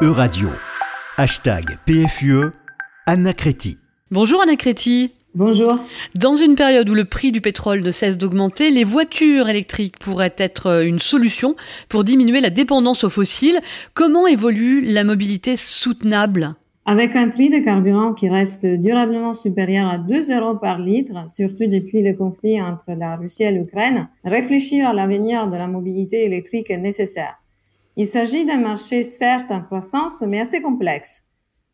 Euradio. Hashtag PFUE, Anna Créti. Bonjour Anna Créti. Bonjour. Dans une période où le prix du pétrole ne cesse d'augmenter, les voitures électriques pourraient être une solution pour diminuer la dépendance aux fossiles. Comment évolue la mobilité soutenable? Avec un prix de carburant qui reste durablement supérieur à 2 euros par litre, surtout depuis le conflit entre la Russie et l'Ukraine, réfléchir à l'avenir de la mobilité électrique est nécessaire. Il s'agit d'un marché certes en croissance, mais assez complexe.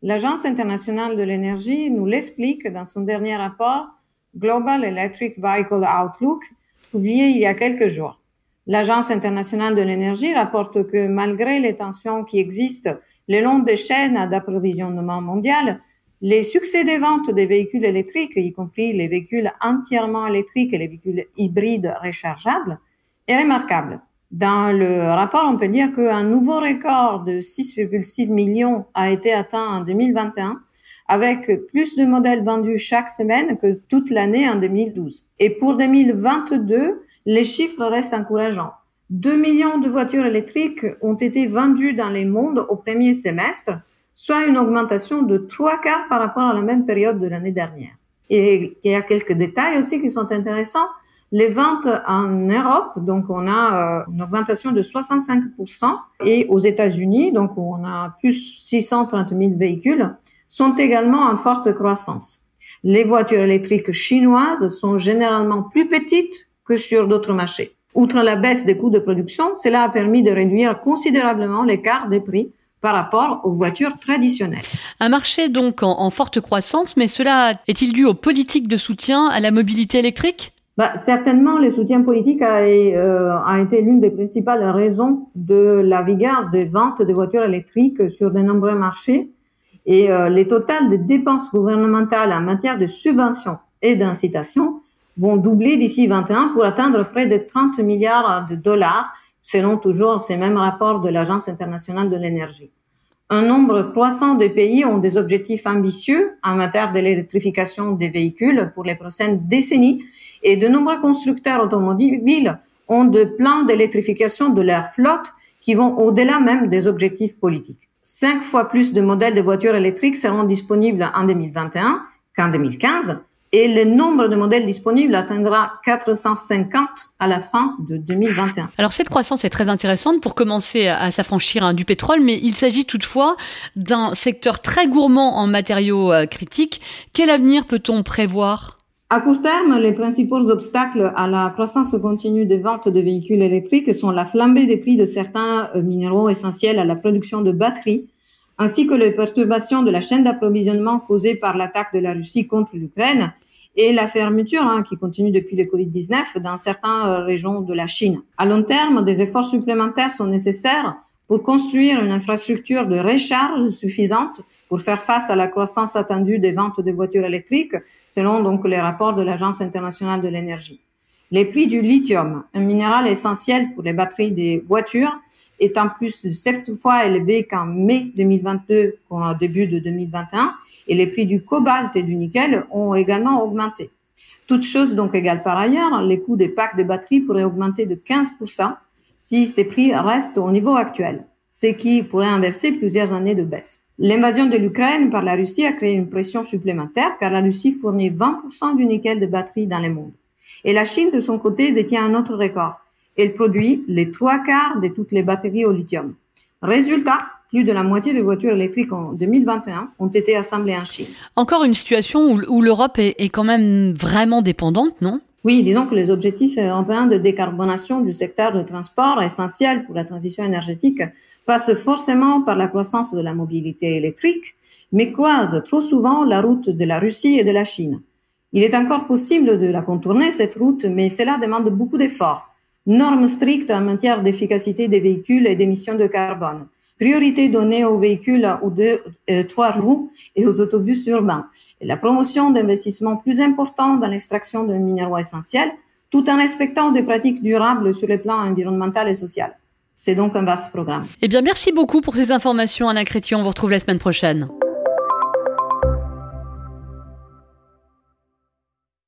L'Agence internationale de l'énergie nous l'explique dans son dernier rapport Global Electric Vehicle Outlook, publié il y a quelques jours. L'Agence internationale de l'énergie rapporte que malgré les tensions qui existent le long des chaînes d'approvisionnement mondiales, les succès des ventes des véhicules électriques, y compris les véhicules entièrement électriques et les véhicules hybrides rechargeables, est remarquable. Dans le rapport, on peut dire qu'un nouveau record de 6,6 millions a été atteint en 2021, avec plus de modèles vendus chaque semaine que toute l'année en 2012. Et pour 2022, les chiffres restent encourageants. 2 millions de voitures électriques ont été vendues dans les mondes au premier semestre, soit une augmentation de trois quarts par rapport à la même période de l'année dernière. Et il y a quelques détails aussi qui sont intéressants. Les ventes en Europe, donc on a euh, une augmentation de 65%, et aux États-Unis, donc on a plus 630 000 véhicules, sont également en forte croissance. Les voitures électriques chinoises sont généralement plus petites que sur d'autres marchés. Outre la baisse des coûts de production, cela a permis de réduire considérablement l'écart des prix par rapport aux voitures traditionnelles. Un marché donc en, forte croissance, mais cela est-il dû aux politiques de soutien à la mobilité électrique? Bah, certainement, le soutien politique a, euh, a été l'une des principales raisons de la vigueur des ventes de voitures électriques sur de nombreux marchés. Et euh, les totales des dépenses gouvernementales en matière de subventions et d'incitation vont doubler d'ici 21 pour atteindre près de 30 milliards de dollars, selon toujours ces mêmes rapports de l'Agence internationale de l'énergie. Un nombre croissant de pays ont des objectifs ambitieux en matière d'électrification des véhicules pour les prochaines décennies et de nombreux constructeurs automobiles ont des plans d'électrification de leur flotte qui vont au-delà même des objectifs politiques. Cinq fois plus de modèles de voitures électriques seront disponibles en 2021 qu'en 2015 et le nombre de modèles disponibles atteindra 450 à la fin de 2021. Alors cette croissance est très intéressante pour commencer à s'affranchir hein, du pétrole, mais il s'agit toutefois d'un secteur très gourmand en matériaux euh, critiques. Quel avenir peut-on prévoir? À court terme, les principaux obstacles à la croissance continue des ventes de véhicules électriques sont la flambée des prix de certains euh, minéraux essentiels à la production de batteries, ainsi que les perturbations de la chaîne d'approvisionnement causées par l'attaque de la Russie contre l'Ukraine et la fermeture hein, qui continue depuis le Covid-19 dans certaines euh, régions de la Chine. À long terme, des efforts supplémentaires sont nécessaires pour construire une infrastructure de recharge suffisante pour faire face à la croissance attendue des ventes de voitures électriques, selon donc les rapports de l'Agence internationale de l'énergie. Les prix du lithium, un minéral essentiel pour les batteries des voitures, est en plus sept fois élevé qu'en mai 2022 qu'en début de 2021, et les prix du cobalt et du nickel ont également augmenté. Toutes choses donc égales par ailleurs, les coûts des packs de batteries pourraient augmenter de 15% si ces prix restent au niveau actuel, ce qui pourrait inverser plusieurs années de baisse. L'invasion de l'Ukraine par la Russie a créé une pression supplémentaire car la Russie fournit 20% du nickel de batterie dans le monde. Et la Chine, de son côté, détient un autre record. Elle produit les trois quarts de toutes les batteries au lithium. Résultat, plus de la moitié des voitures électriques en 2021 ont été assemblées en Chine. Encore une situation où, l'Europe est, quand même vraiment dépendante, non? Oui, disons que les objectifs européens de décarbonation du secteur de transport, essentiels pour la transition énergétique, passent forcément par la croissance de la mobilité électrique, mais croisent trop souvent la route de la Russie et de la Chine. Il est encore possible de la contourner, cette route, mais cela demande beaucoup d'efforts. Normes strictes en matière d'efficacité des véhicules et d'émissions de carbone, Priorité donnée aux véhicules ou deux, euh, trois roues et aux autobus urbains. Et la promotion d'investissements plus importants dans l'extraction de minéraux essentiels, tout en respectant des pratiques durables sur le plan environnemental et social. C'est donc un vaste programme. Eh bien, merci beaucoup pour ces informations, Anna Chrétien. On vous retrouve la semaine prochaine.